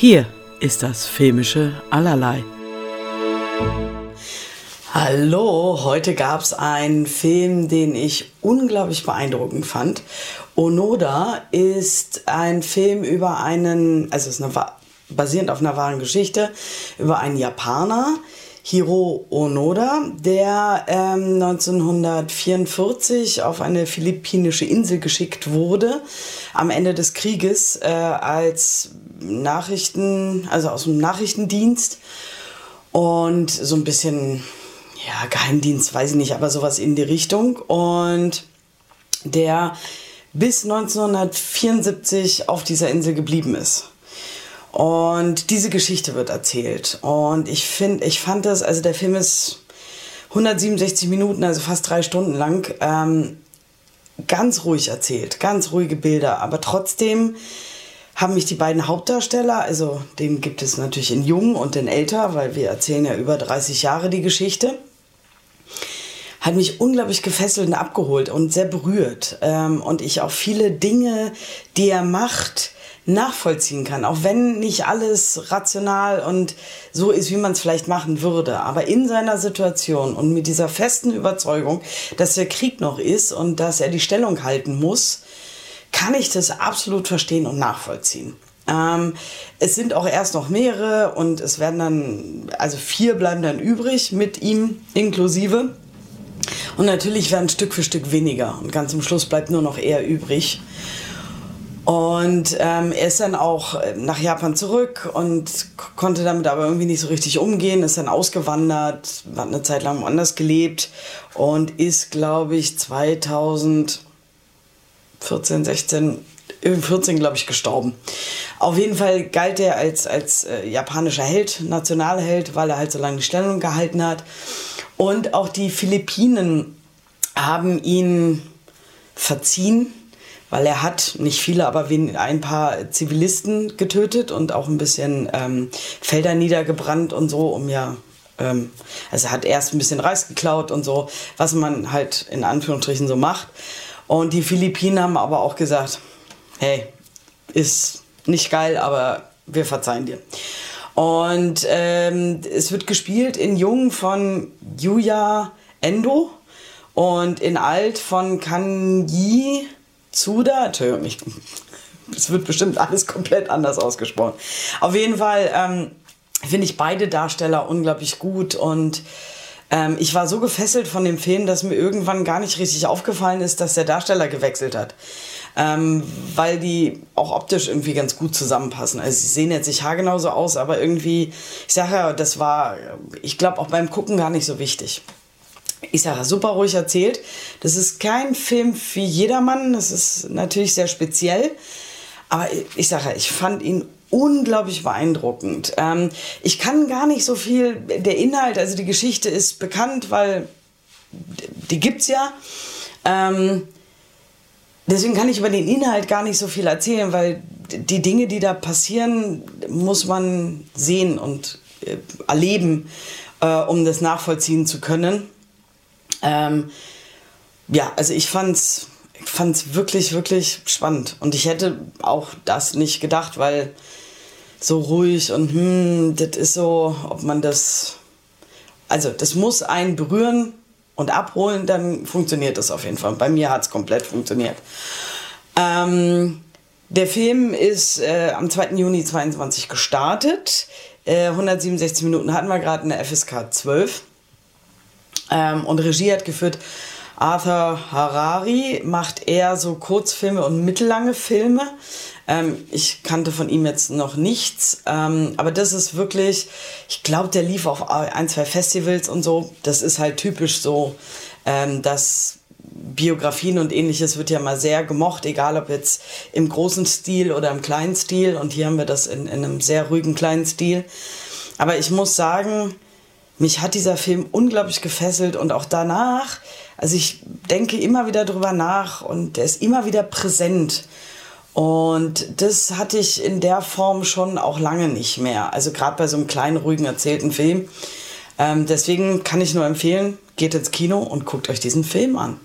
Hier ist das filmische Allerlei. Hallo, heute gab es einen Film, den ich unglaublich beeindruckend fand. Onoda ist ein Film über einen, also ist eine, basierend auf einer wahren Geschichte, über einen Japaner, Hiro Onoda, der ähm, 1944 auf eine philippinische Insel geschickt wurde, am Ende des Krieges äh, als Nachrichten, also aus dem Nachrichtendienst und so ein bisschen, ja, Geheimdienst, weiß ich nicht, aber sowas in die Richtung. Und der bis 1974 auf dieser Insel geblieben ist. Und diese Geschichte wird erzählt. Und ich finde, ich fand das, also der Film ist 167 Minuten, also fast drei Stunden lang, ähm, ganz ruhig erzählt, ganz ruhige Bilder, aber trotzdem haben mich die beiden Hauptdarsteller, also den gibt es natürlich in jung und in älter, weil wir erzählen ja über 30 Jahre die Geschichte, hat mich unglaublich gefesselt und abgeholt und sehr berührt. Ähm, und ich auch viele Dinge, die er macht, nachvollziehen kann, auch wenn nicht alles rational und so ist, wie man es vielleicht machen würde. Aber in seiner Situation und mit dieser festen Überzeugung, dass der Krieg noch ist und dass er die Stellung halten muss, kann ich das absolut verstehen und nachvollziehen. Ähm, es sind auch erst noch mehrere und es werden dann, also vier bleiben dann übrig mit ihm inklusive. Und natürlich werden Stück für Stück weniger und ganz zum Schluss bleibt nur noch er übrig. Und ähm, er ist dann auch äh, nach Japan zurück und konnte damit aber irgendwie nicht so richtig umgehen, ist dann ausgewandert, hat eine Zeit lang woanders gelebt und ist, glaube ich, 2014, 16, 14, glaube ich, gestorben. Auf jeden Fall galt er als, als äh, japanischer Held, Nationalheld, weil er halt so lange die Stellung gehalten hat. Und auch die Philippinen haben ihn verziehen weil er hat nicht viele, aber ein paar Zivilisten getötet und auch ein bisschen ähm, Felder niedergebrannt und so, um ja ähm, also er hat erst ein bisschen Reis geklaut und so, was man halt in Anführungsstrichen so macht. Und die Philippinen haben aber auch gesagt, hey, ist nicht geil, aber wir verzeihen dir. Und ähm, es wird gespielt in Jung von Yuya Endo und in Alt von Kanji Zuda, Entschuldigung, es wird bestimmt alles komplett anders ausgesprochen. Auf jeden Fall ähm, finde ich beide Darsteller unglaublich gut und ähm, ich war so gefesselt von dem Film, dass mir irgendwann gar nicht richtig aufgefallen ist, dass der Darsteller gewechselt hat. Ähm, weil die auch optisch irgendwie ganz gut zusammenpassen. Also sie sehen jetzt nicht haargenau so aus, aber irgendwie, ich sage ja, das war, ich glaube, auch beim Gucken gar nicht so wichtig ich sage, super ruhig erzählt. Das ist kein Film für jedermann, das ist natürlich sehr speziell. Aber ich sage, ich fand ihn unglaublich beeindruckend. Ähm, ich kann gar nicht so viel, der Inhalt, also die Geschichte ist bekannt, weil die gibt's ja. Ähm, deswegen kann ich über den Inhalt gar nicht so viel erzählen, weil die Dinge, die da passieren, muss man sehen und äh, erleben, äh, um das nachvollziehen zu können. Ähm, ja, also ich fand's, ich fand's wirklich, wirklich spannend. Und ich hätte auch das nicht gedacht, weil so ruhig und hm, das ist so, ob man das. Also, das muss einen berühren und abholen, dann funktioniert das auf jeden Fall. Bei mir hat es komplett funktioniert. Ähm, der Film ist äh, am 2. Juni 22 gestartet. Äh, 167 Minuten hatten wir gerade in der FSK 12. Ähm, und Regie hat geführt Arthur Harari, macht eher so Kurzfilme und mittellange Filme. Ähm, ich kannte von ihm jetzt noch nichts, ähm, aber das ist wirklich, ich glaube, der lief auf ein, zwei Festivals und so. Das ist halt typisch so, ähm, dass Biografien und ähnliches wird ja mal sehr gemocht, egal ob jetzt im großen Stil oder im kleinen Stil. Und hier haben wir das in, in einem sehr ruhigen kleinen Stil. Aber ich muss sagen, mich hat dieser Film unglaublich gefesselt und auch danach, also ich denke immer wieder drüber nach und der ist immer wieder präsent. Und das hatte ich in der Form schon auch lange nicht mehr. Also gerade bei so einem kleinen, ruhigen, erzählten Film. Ähm, deswegen kann ich nur empfehlen, geht ins Kino und guckt euch diesen Film an.